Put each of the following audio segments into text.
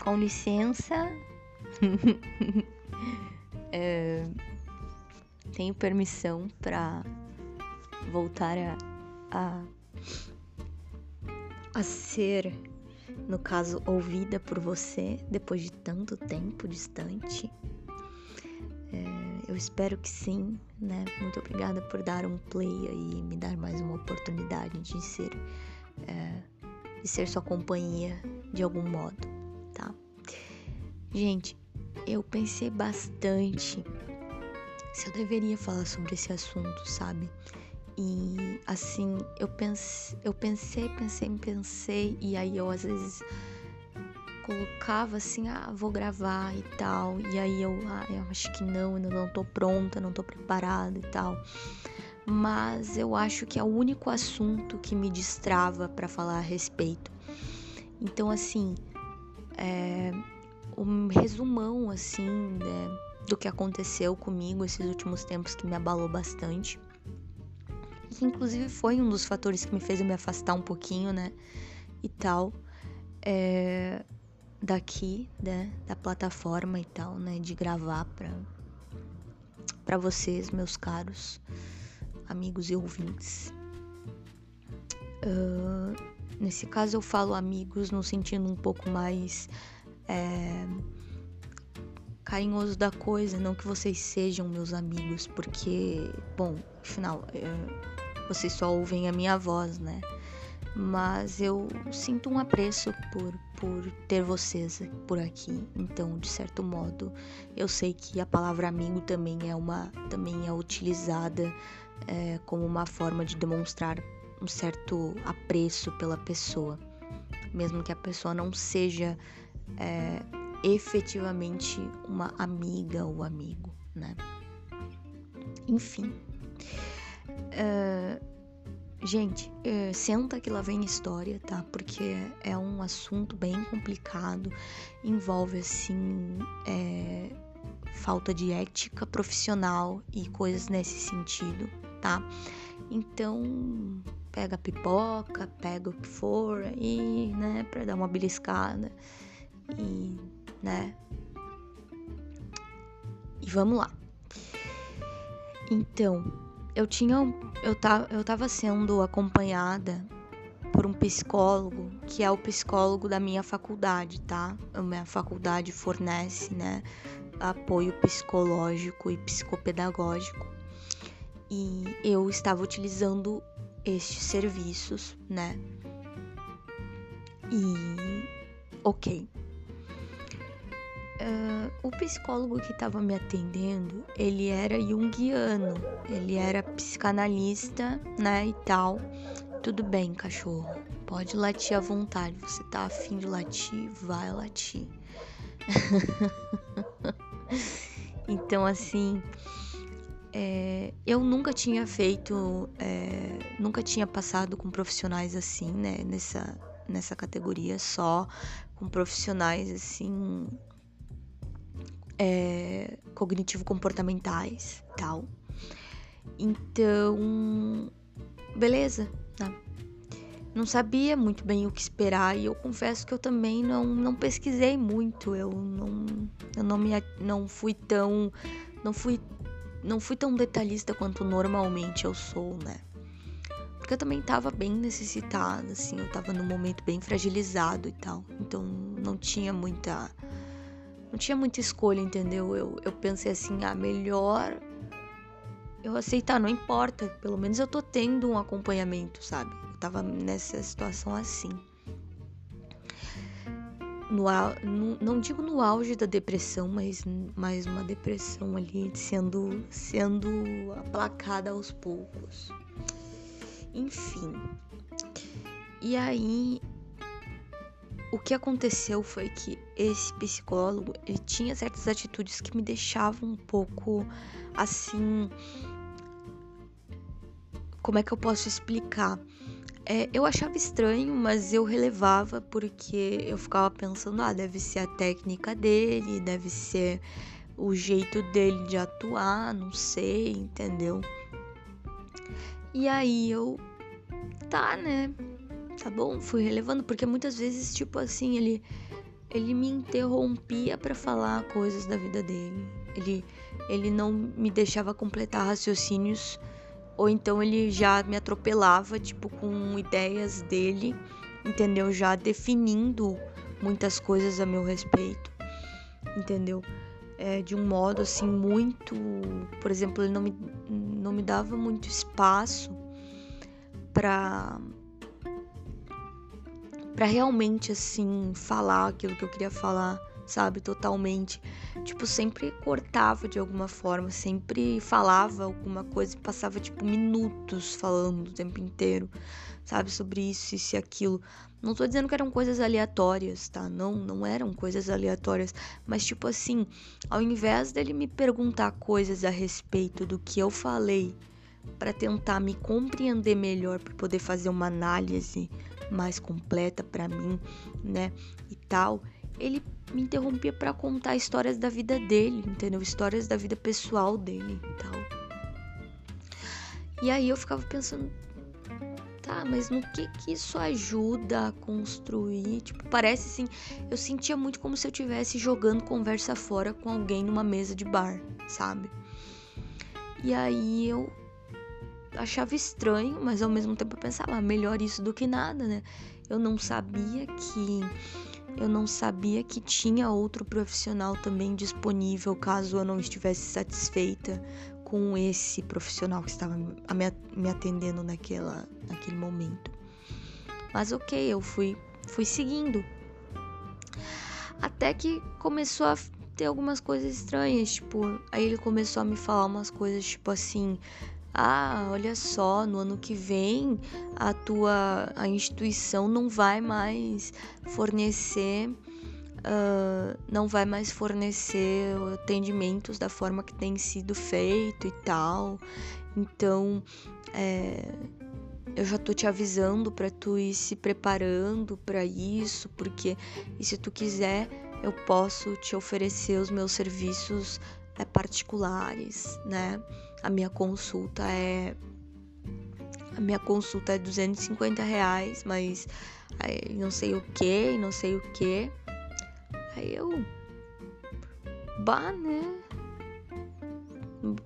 com licença. é, tenho permissão para voltar a, a, a ser, no caso, ouvida por você depois de tanto tempo distante. É, eu espero que sim, né? Muito obrigada por dar um play aí e me dar mais uma oportunidade de ser, é, de ser sua companhia de algum modo? Gente, eu pensei bastante se eu deveria falar sobre esse assunto, sabe? E assim, eu pensei, eu pensei, pensei, pensei, e aí eu às vezes colocava assim, ah, vou gravar e tal. E aí eu, ah, eu acho que não, ainda não tô pronta, não tô preparada e tal. Mas eu acho que é o único assunto que me destrava para falar a respeito. Então, assim, é, um resumão, assim, né, do que aconteceu comigo esses últimos tempos que me abalou bastante. Que inclusive foi um dos fatores que me fez me afastar um pouquinho, né, e tal. É, daqui, né, da plataforma e tal, né, de gravar para para vocês, meus caros amigos e ouvintes. Uh, nesse caso eu falo amigos no sentido um pouco mais é, carinhoso da coisa, não que vocês sejam meus amigos, porque, bom, afinal, é, vocês só ouvem a minha voz, né? mas eu sinto um apreço por, por ter vocês por aqui. Então, de certo modo, eu sei que a palavra amigo também é uma também é utilizada é, como uma forma de demonstrar um certo apreço pela pessoa, mesmo que a pessoa não seja é, efetivamente uma amiga ou amigo, né? Enfim. Uh, Gente, é, senta que lá vem história, tá? Porque é um assunto bem complicado, envolve assim é, falta de ética profissional e coisas nesse sentido, tá? Então pega a pipoca, pega o que for e, né, para dar uma beliscada e, né? E vamos lá. Então, eu tinha eu tava, eu tava sendo acompanhada por um psicólogo que é o psicólogo da minha faculdade, tá? A minha faculdade fornece, né, apoio psicológico e psicopedagógico. E eu estava utilizando estes serviços, né? E ok, Uh, o psicólogo que estava me atendendo, ele era junguiano, ele era psicanalista, né, e tal. Tudo bem, cachorro, pode latir à vontade. Você tá afim de latir, vai latir. então, assim, é, eu nunca tinha feito, é, nunca tinha passado com profissionais assim, né, nessa, nessa categoria, só com profissionais assim é, cognitivo-comportamentais tal. Então, beleza, né? Não sabia muito bem o que esperar e eu confesso que eu também não, não pesquisei muito. Eu não, eu não me não fui tão não fui não fui tão detalhista quanto normalmente eu sou, né? Porque eu também tava bem necessitada, assim, eu tava num momento bem fragilizado e tal. Então não tinha muita não tinha muita escolha, entendeu? Eu, eu pensei assim, ah, melhor eu aceitar, não importa, pelo menos eu tô tendo um acompanhamento, sabe? Eu tava nessa situação assim. No, no, não digo no auge da depressão, mas mais uma depressão ali sendo, sendo aplacada aos poucos. Enfim. E aí o que aconteceu foi que esse psicólogo ele tinha certas atitudes que me deixavam um pouco assim. Como é que eu posso explicar? É, eu achava estranho, mas eu relevava porque eu ficava pensando: ah, deve ser a técnica dele, deve ser o jeito dele de atuar, não sei, entendeu? E aí eu, tá, né? Tá bom? Fui relevando, porque muitas vezes, tipo assim, ele ele me interrompia para falar coisas da vida dele. Ele, ele não me deixava completar raciocínios, ou então ele já me atropelava, tipo, com ideias dele, entendeu? Já definindo muitas coisas a meu respeito, entendeu? É, de um modo assim muito, por exemplo, ele não me, não me dava muito espaço para para realmente assim falar aquilo que eu queria falar, sabe, totalmente. Tipo, sempre cortava de alguma forma, sempre falava alguma coisa e passava tipo minutos falando o tempo inteiro, sabe, sobre isso, isso e aquilo. Não tô dizendo que eram coisas aleatórias, tá? Não, não eram coisas aleatórias, mas tipo assim, ao invés dele me perguntar coisas a respeito do que eu falei para tentar me compreender melhor, para poder fazer uma análise mais completa para mim, né? E tal. Ele me interrompia para contar histórias da vida dele, entendeu? Histórias da vida pessoal dele e tal. E aí eu ficava pensando, tá, mas no que que isso ajuda a construir? Tipo, parece assim, eu sentia muito como se eu estivesse jogando conversa fora com alguém numa mesa de bar, sabe? E aí eu achava estranho, mas ao mesmo tempo eu pensava, ah, melhor isso do que nada, né? Eu não sabia que eu não sabia que tinha outro profissional também disponível caso eu não estivesse satisfeita com esse profissional que estava me atendendo naquela, naquele momento. Mas ok, eu fui, fui seguindo. Até que começou a ter algumas coisas estranhas, tipo, aí ele começou a me falar umas coisas tipo assim, ah, olha só, no ano que vem a tua a instituição não vai mais fornecer uh, não vai mais fornecer atendimentos da forma que tem sido feito e tal. Então, é, eu já tô te avisando para tu ir se preparando para isso, porque e se tu quiser, eu posso te oferecer os meus serviços é, particulares, né? A minha consulta é. A minha consulta é 250 reais, mas aí não sei o que, não sei o que. Aí eu. Bah, né?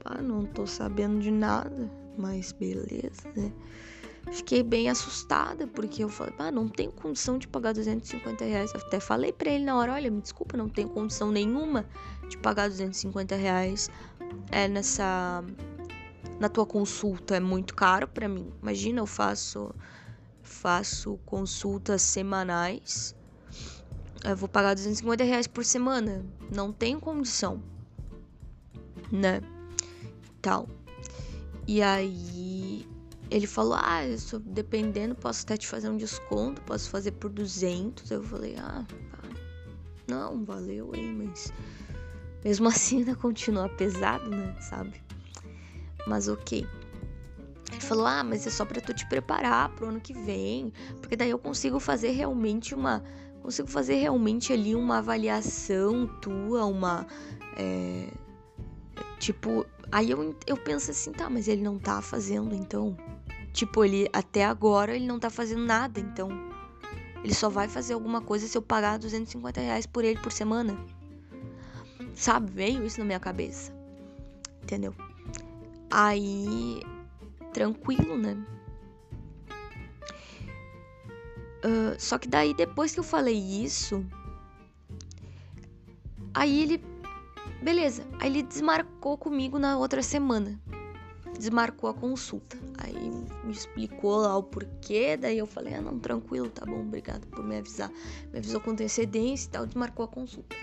Bah, não tô sabendo de nada, mas beleza, né? Fiquei bem assustada, porque eu falei, ah, não tenho condição de pagar 250 reais. Eu até falei pra ele na hora, olha, me desculpa, não tenho condição nenhuma de pagar 250 reais é nessa na tua consulta é muito caro para mim. Imagina, eu faço faço consultas semanais. Eu vou pagar 250 reais por semana. Não tenho condição, né? Tal. E aí ele falou: Ah, isso, dependendo, posso até te fazer um desconto, posso fazer por 200. Eu falei: Ah, não, valeu, hein, mas mesmo assim ainda continua pesado, né? Sabe? Mas ok. Ele falou: Ah, mas é só para tu te preparar pro ano que vem, porque daí eu consigo fazer realmente uma. Consigo fazer realmente ali uma avaliação tua, uma. É, tipo. Aí eu, eu penso assim: tá, mas ele não tá fazendo então. Tipo, ele até agora ele não tá fazendo nada, então. Ele só vai fazer alguma coisa se eu pagar 250 reais por ele por semana. Sabe? Veio isso na minha cabeça. Entendeu? Aí, tranquilo, né? Uh, só que daí, depois que eu falei isso, aí ele. Beleza, aí ele desmarcou comigo na outra semana. Desmarcou a consulta. Aí me explicou lá o porquê. Daí eu falei: ah, não, tranquilo, tá bom, obrigado por me avisar. Me avisou com antecedência e tal, desmarcou a consulta.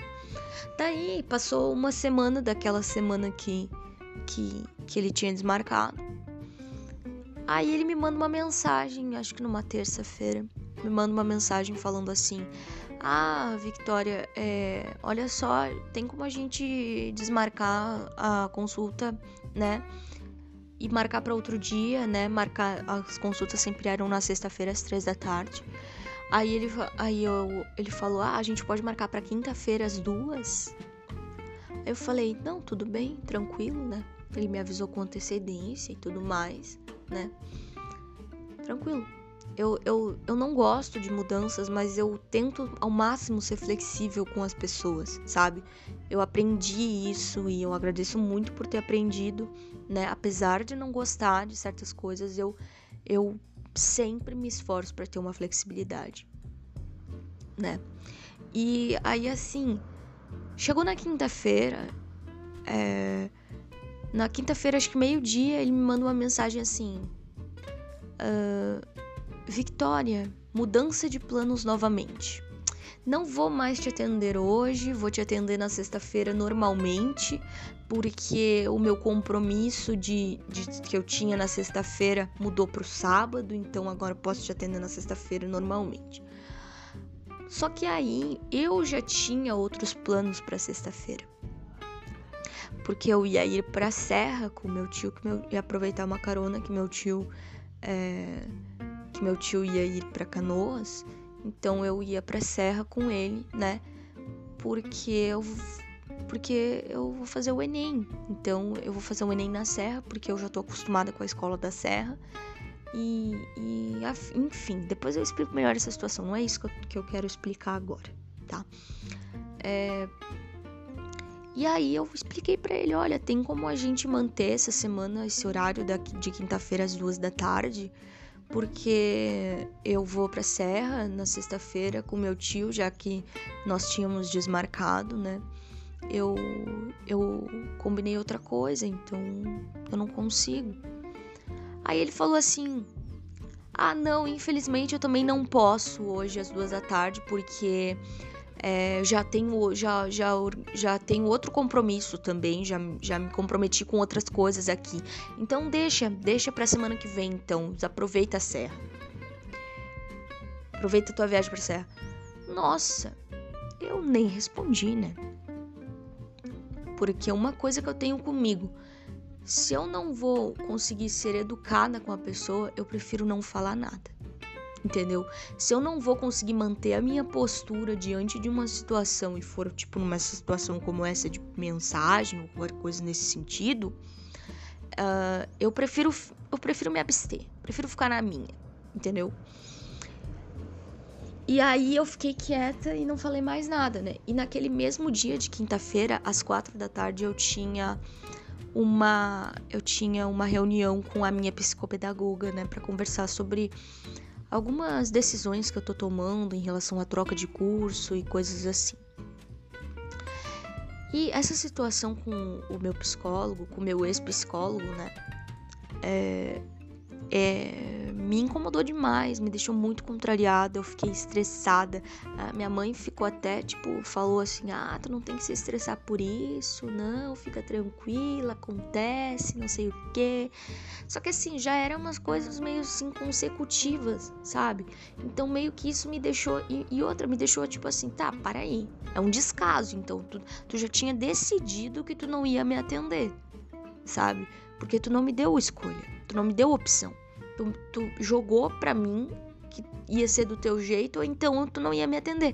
Daí passou uma semana daquela semana que, que, que ele tinha desmarcado. Aí ele me manda uma mensagem, acho que numa terça-feira, me manda uma mensagem falando assim: Ah, Victoria, é, olha só, tem como a gente desmarcar a consulta, né? E marcar para outro dia, né? Marcar as consultas sempre eram na sexta-feira às três da tarde. Aí ele, aí eu, ele falou: Ah, a gente pode marcar para quinta-feira às duas? Eu falei: Não, tudo bem, tranquilo, né? Ele me avisou com antecedência e tudo mais, né? Tranquilo. eu, eu, eu não gosto de mudanças, mas eu tento ao máximo ser flexível com as pessoas, sabe? Eu aprendi isso e eu agradeço muito por ter aprendido, né? Apesar de não gostar de certas coisas, eu, eu sempre me esforço para ter uma flexibilidade, né? E aí, assim, chegou na quinta-feira, é... na quinta-feira, acho que meio-dia, ele me manda uma mensagem assim. Uh, Victoria, mudança de planos novamente. Não vou mais te atender hoje, vou te atender na sexta-feira normalmente, porque o meu compromisso de, de que eu tinha na sexta-feira mudou para o sábado, então agora posso te atender na sexta-feira normalmente. Só que aí eu já tinha outros planos para sexta-feira. Porque eu ia ir para a serra com meu tio, que meu, ia aproveitar uma carona que meu tio é, que meu tio ia ir para Canoas, então eu ia para Serra com ele, né? Porque eu porque eu vou fazer o ENEM. Então eu vou fazer o ENEM na Serra, porque eu já tô acostumada com a escola da Serra. E, e enfim, depois eu explico melhor essa situação. Não é isso que eu, que eu quero explicar agora, tá? É, e aí eu expliquei para ele, olha, tem como a gente manter essa semana esse horário de quinta-feira às duas da tarde, porque eu vou para Serra na sexta-feira com meu tio, já que nós tínhamos desmarcado, né? Eu eu combinei outra coisa, então eu não consigo. Aí ele falou assim: "Ah, não, infelizmente eu também não posso hoje às duas da tarde, porque é, já tenho já, já, já tenho outro compromisso também, já, já me comprometi com outras coisas aqui. Então deixa, deixa pra semana que vem então, aproveita a serra. Aproveita a tua viagem pra serra. Nossa, eu nem respondi, né? Porque uma coisa que eu tenho comigo, se eu não vou conseguir ser educada com a pessoa, eu prefiro não falar nada entendeu? Se eu não vou conseguir manter a minha postura diante de uma situação e for tipo numa situação como essa de mensagem ou qualquer coisa nesse sentido, uh, eu prefiro eu prefiro me abster, prefiro ficar na minha, entendeu? E aí eu fiquei quieta e não falei mais nada, né? E naquele mesmo dia de quinta-feira, às quatro da tarde, eu tinha uma eu tinha uma reunião com a minha psicopedagoga, né, para conversar sobre algumas decisões que eu tô tomando em relação à troca de curso e coisas assim. E essa situação com o meu psicólogo, com o meu ex-psicólogo, né? É, é, me incomodou demais, me deixou muito contrariada, eu fiquei estressada. A minha mãe ficou até, tipo, falou assim: ah, tu não tem que se estressar por isso, não, fica tranquila, acontece, não sei o quê. Só que assim, já eram umas coisas meio assim consecutivas, sabe? Então meio que isso me deixou. E, e outra, me deixou tipo assim: tá, para aí. É um descaso, então tu, tu já tinha decidido que tu não ia me atender, sabe? Porque tu não me deu escolha, tu não me deu opção tu, tu jogou pra mim que ia ser do teu jeito, ou então tu não ia me atender.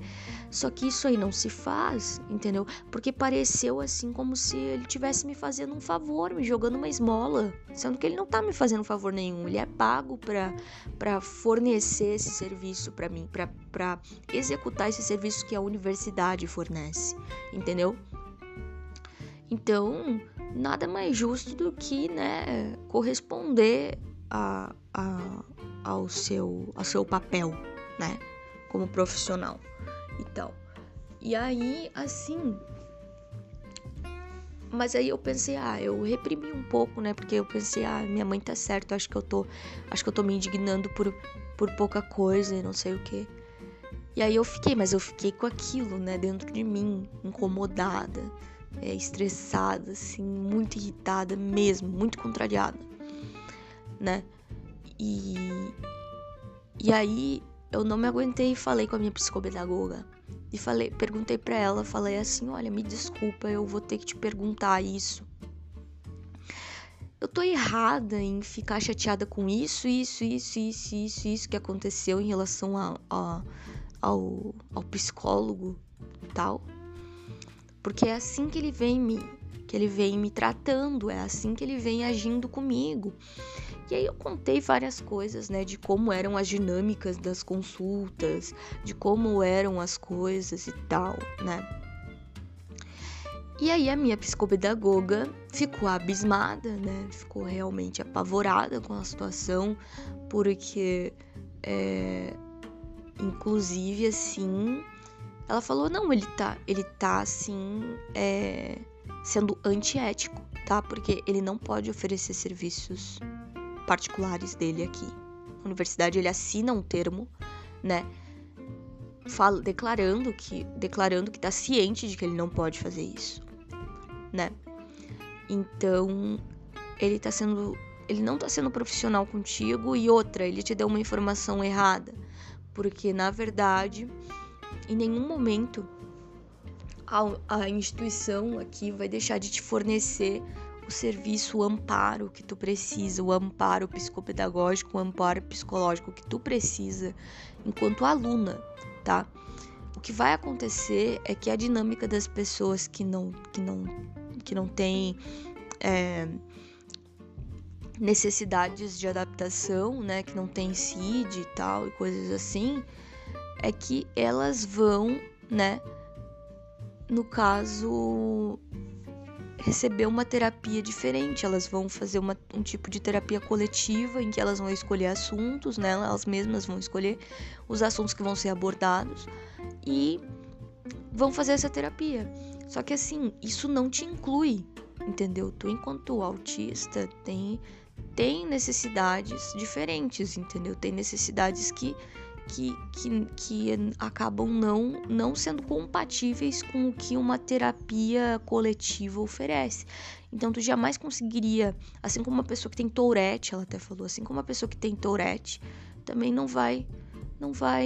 Só que isso aí não se faz, entendeu? Porque pareceu assim como se ele tivesse me fazendo um favor, me jogando uma esmola, sendo que ele não tá me fazendo favor nenhum, ele é pago pra, pra fornecer esse serviço para mim, pra, pra executar esse serviço que a universidade fornece, entendeu? Então, nada mais justo do que, né, corresponder a, a, ao, seu, ao seu papel, né? Como profissional e tal. E aí, assim. Mas aí eu pensei, ah, eu reprimi um pouco, né? Porque eu pensei, ah, minha mãe tá certa, acho que eu tô. Acho que eu tô me indignando por, por pouca coisa e não sei o quê. E aí eu fiquei, mas eu fiquei com aquilo, né, dentro de mim, incomodada, é, estressada, assim, muito irritada mesmo, muito contrariada né? E, e aí eu não me aguentei e falei com a minha psicopedagoga. E falei, perguntei para ela, falei assim: "Olha, me desculpa, eu vou ter que te perguntar isso. Eu tô errada em ficar chateada com isso, isso, isso, isso, isso, isso que aconteceu em relação a, a ao, ao psicólogo tal. Porque é assim que ele vem me, que ele vem me tratando, é assim que ele vem agindo comigo. E aí eu contei várias coisas, né, de como eram as dinâmicas das consultas, de como eram as coisas e tal, né? E aí a minha psicopedagoga ficou abismada, né? Ficou realmente apavorada com a situação, porque, é, inclusive, assim, ela falou não, ele tá, ele tá assim, é, sendo antiético, tá? Porque ele não pode oferecer serviços particulares dele aqui. Na universidade ele assina um termo, né? Fala, declarando que declarando que tá ciente de que ele não pode fazer isso né? Então, ele tá sendo ele não tá sendo profissional contigo e outra, ele te deu uma informação errada, porque na verdade, em nenhum momento a, a instituição aqui vai deixar de te fornecer o serviço, o amparo que tu precisa, o amparo psicopedagógico, o amparo psicológico que tu precisa enquanto aluna, tá? O que vai acontecer é que a dinâmica das pessoas que não que não que não têm é, necessidades de adaptação, né, que não tem CID e tal e coisas assim, é que elas vão, né, no caso receber uma terapia diferente. Elas vão fazer uma, um tipo de terapia coletiva em que elas vão escolher assuntos, né? Elas mesmas vão escolher os assuntos que vão ser abordados e vão fazer essa terapia. Só que assim, isso não te inclui, entendeu? Tu, enquanto autista, tem, tem necessidades diferentes, entendeu? Tem necessidades que, que, que, que acabam não, não sendo compatíveis com o que uma terapia coletiva oferece. Então, tu jamais conseguiria, assim como uma pessoa que tem Tourette, ela até falou, assim como uma pessoa que tem Tourette, também não vai, não vai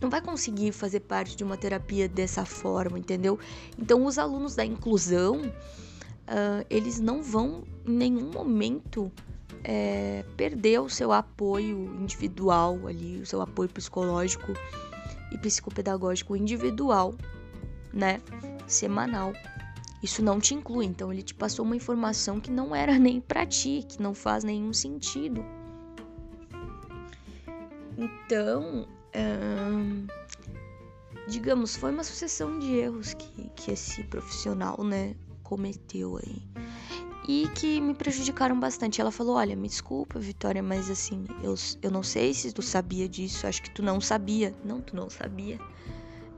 não vai conseguir fazer parte de uma terapia dessa forma, entendeu? Então, os alunos da inclusão, uh, eles não vão em nenhum momento é, perder o seu apoio individual ali, o seu apoio psicológico e psicopedagógico individual, né? Semanal. Isso não te inclui, então ele te passou uma informação que não era nem para ti, que não faz nenhum sentido. Então, digamos, foi uma sucessão de erros que, que esse profissional, né, cometeu aí. E que me prejudicaram bastante. Ela falou: Olha, me desculpa, Vitória, mas assim, eu, eu não sei se tu sabia disso, acho que tu não sabia. Não, tu não sabia.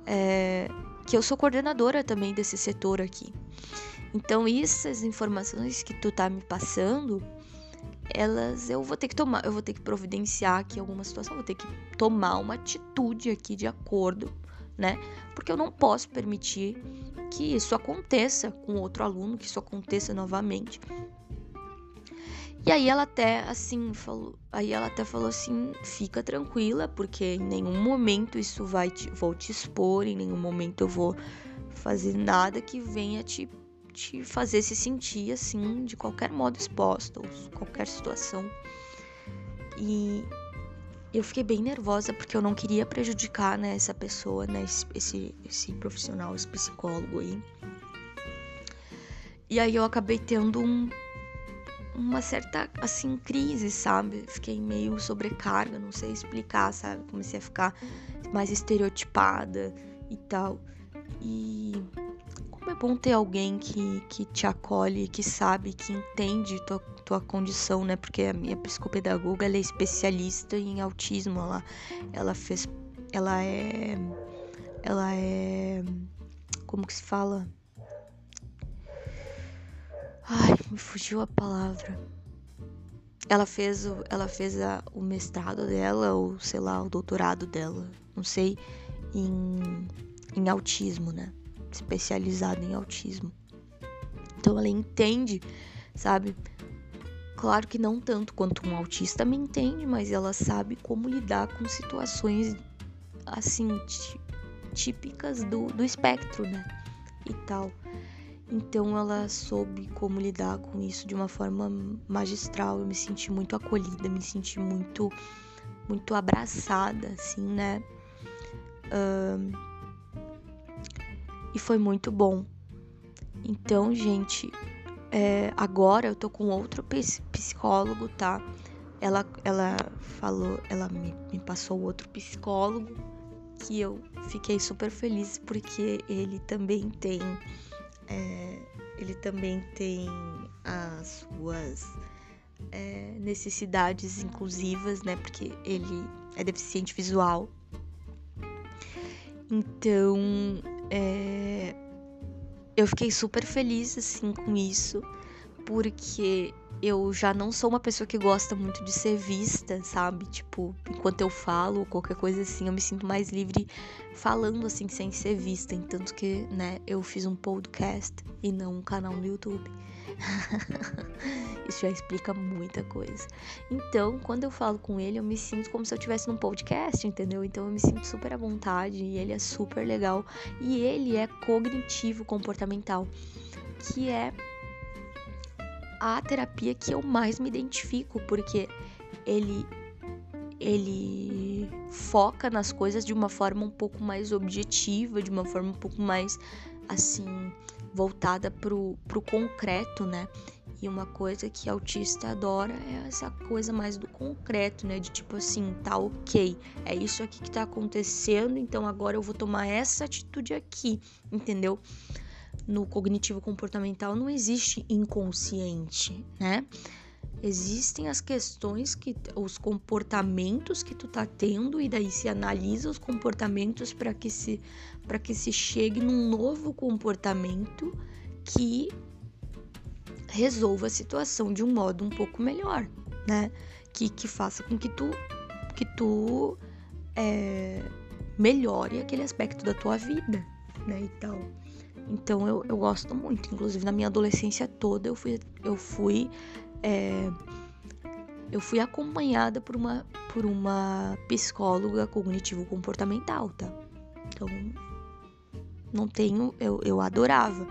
É, que eu sou coordenadora também desse setor aqui. Então, essas informações que tu tá me passando, elas eu vou ter que tomar, eu vou ter que providenciar aqui alguma situação, vou ter que tomar uma atitude aqui de acordo, né? Porque eu não posso permitir que isso aconteça com outro aluno, que isso aconteça novamente. E aí ela até assim falou, aí ela até falou assim, fica tranquila, porque em nenhum momento isso vai te, vou te expor, em nenhum momento eu vou fazer nada que venha te te fazer se sentir assim, de qualquer modo exposta, ou qualquer situação. E eu fiquei bem nervosa porque eu não queria prejudicar né, essa pessoa, né, esse, esse profissional, esse psicólogo aí. E aí eu acabei tendo um, uma certa, assim, crise, sabe? Fiquei meio sobrecarga, não sei explicar, sabe? Comecei a ficar mais estereotipada e tal. E como é bom ter alguém que, que te acolhe, que sabe, que entende tua, tua condição, né? Porque a minha psicopedagoga ela é especialista em autismo, ela, ela fez. Ela é. Ela é. Como que se fala? Ai, me fugiu a palavra. Ela fez, o, ela fez a, o mestrado dela, ou sei lá, o doutorado dela, não sei, em, em autismo, né? especializada em autismo. Então ela entende, sabe? Claro que não tanto quanto um autista me entende, mas ela sabe como lidar com situações assim típicas do, do espectro, né? E tal. Então ela soube como lidar com isso de uma forma magistral. Eu me senti muito acolhida, me senti muito, muito abraçada, assim, né? E foi muito bom. Então, gente, é, agora eu tô com outro psicólogo, tá? Ela, ela falou, ela me, me passou outro psicólogo que eu fiquei super feliz porque ele também tem é, ele também tem as suas é, necessidades inclusivas, né? Porque ele é deficiente visual. Então, é, eu fiquei super feliz assim com isso, porque eu já não sou uma pessoa que gosta muito de ser vista, sabe? Tipo, enquanto eu falo qualquer coisa assim, eu me sinto mais livre falando assim sem ser vista. Tanto que, né, eu fiz um podcast e não um canal no YouTube. Isso já explica muita coisa. Então, quando eu falo com ele, eu me sinto como se eu estivesse num podcast, entendeu? Então, eu me sinto super à vontade e ele é super legal. E ele é cognitivo comportamental, que é a terapia que eu mais me identifico, porque ele ele foca nas coisas de uma forma um pouco mais objetiva, de uma forma um pouco mais assim voltada pro, pro concreto, né? E uma coisa que autista adora é essa coisa mais do concreto, né? De tipo assim, tá ok, é isso aqui que tá acontecendo, então agora eu vou tomar essa atitude aqui, entendeu? No cognitivo comportamental não existe inconsciente, né? Existem as questões que os comportamentos que tu tá tendo e daí se analisa os comportamentos para que se para que se chegue num novo comportamento que resolva a situação de um modo um pouco melhor, né? Que, que faça com que tu que tu é, melhore aquele aspecto da tua vida, né? E tal. Então eu, eu gosto muito. Inclusive na minha adolescência toda eu fui, eu fui, é, eu fui acompanhada por uma, por uma psicóloga cognitivo-comportamental, tá? Então não tenho, eu, eu adorava.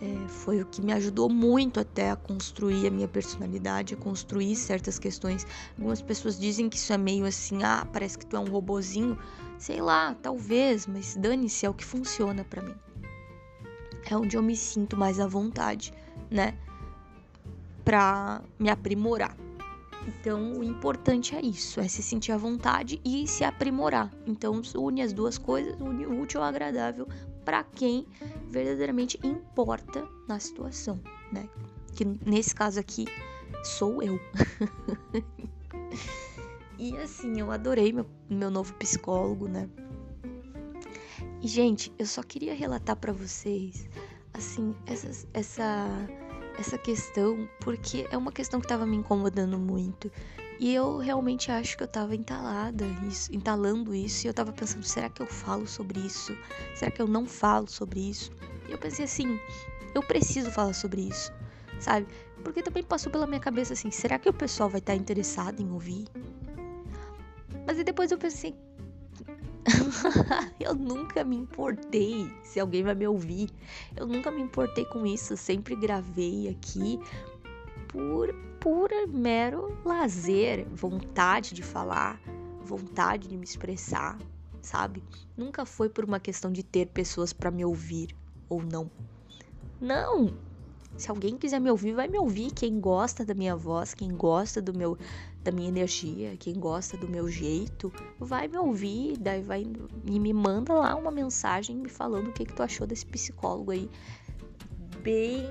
É, foi o que me ajudou muito até a construir a minha personalidade, a construir certas questões. Algumas pessoas dizem que isso é meio assim, ah, parece que tu é um robozinho. Sei lá, talvez, mas dane-se, é o que funciona para mim é onde eu me sinto mais à vontade, né? Pra me aprimorar. Então, o importante é isso, é se sentir à vontade e se aprimorar. Então, une as duas coisas, une o útil ao agradável para quem verdadeiramente importa na situação, né? Que nesse caso aqui sou eu. e assim, eu adorei meu, meu novo psicólogo, né? E, gente, eu só queria relatar para vocês, assim, essa, essa, essa questão, porque é uma questão que tava me incomodando muito. E eu realmente acho que eu tava entalada, isso, entalando isso, e eu tava pensando, será que eu falo sobre isso? Será que eu não falo sobre isso? E eu pensei assim, eu preciso falar sobre isso, sabe? Porque também passou pela minha cabeça assim, será que o pessoal vai estar interessado em ouvir? Mas aí depois eu pensei, eu nunca me importei se alguém vai me ouvir. Eu nunca me importei com isso. Sempre gravei aqui por, por mero lazer, vontade de falar, vontade de me expressar, sabe? Nunca foi por uma questão de ter pessoas para me ouvir ou não. Não! Se alguém quiser me ouvir, vai me ouvir. Quem gosta da minha voz, quem gosta do meu da minha energia, quem gosta do meu jeito, vai me ouvir, daí vai e me manda lá uma mensagem me falando o que, que tu achou desse psicólogo aí. Bem.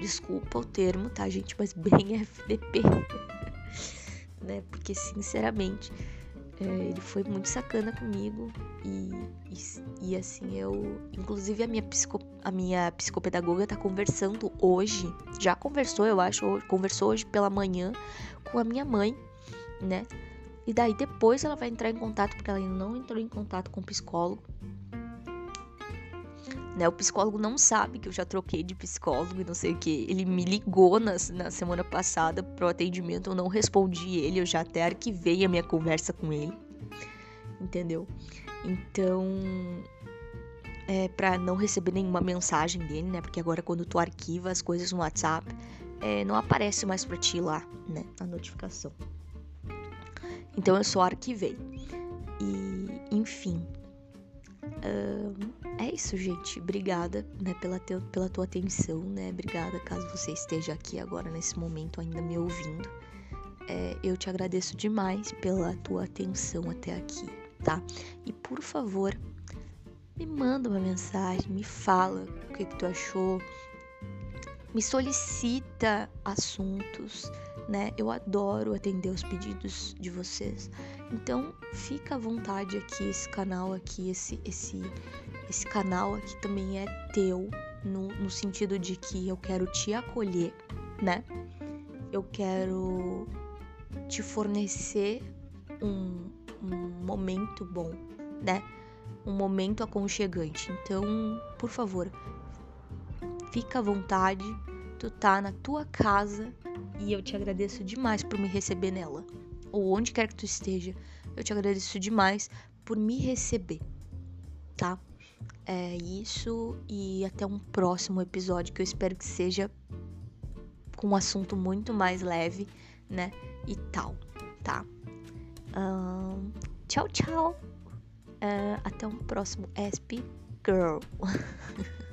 Desculpa o termo, tá, gente? Mas bem FDP. né? Porque, sinceramente, é, ele foi muito sacana comigo e, e, e, assim eu inclusive a minha, psico, a minha psicopedagoga tá conversando hoje já conversou eu acho conversou hoje pela manhã com a minha mãe né? E daí depois ela vai entrar em contato porque ela ainda não entrou em contato com o psicólogo né? O psicólogo não sabe que eu já troquei de psicólogo e não sei o que. Ele me ligou na, na semana passada pro atendimento, eu não respondi ele, eu já até arquivei a minha conversa com ele. Entendeu? Então, é para não receber nenhuma mensagem dele, né? Porque agora quando tu arquiva as coisas no WhatsApp, é, não aparece mais para ti lá, né? A notificação. Então eu só arquivei. E, enfim, Uh, é isso, gente. Obrigada, né, pela, te, pela tua atenção, né? Obrigada caso você esteja aqui agora nesse momento ainda me ouvindo. É, eu te agradeço demais pela tua atenção até aqui, tá? E por favor, me manda uma mensagem, me fala o que, que tu achou, me solicita assuntos, né? Eu adoro atender os pedidos de vocês. Então, fica à vontade aqui, esse canal aqui, esse esse esse canal aqui também é teu, no, no sentido de que eu quero te acolher, né? Eu quero te fornecer um, um momento bom, né? Um momento aconchegante. Então, por favor, fica à vontade, tu tá na tua casa e eu te agradeço demais por me receber nela. Ou onde quer que tu esteja, eu te agradeço demais por me receber, tá? É isso e até um próximo episódio que eu espero que seja com um assunto muito mais leve, né? E tal, tá? Um, tchau, tchau. Uh, até um próximo ESP Girl.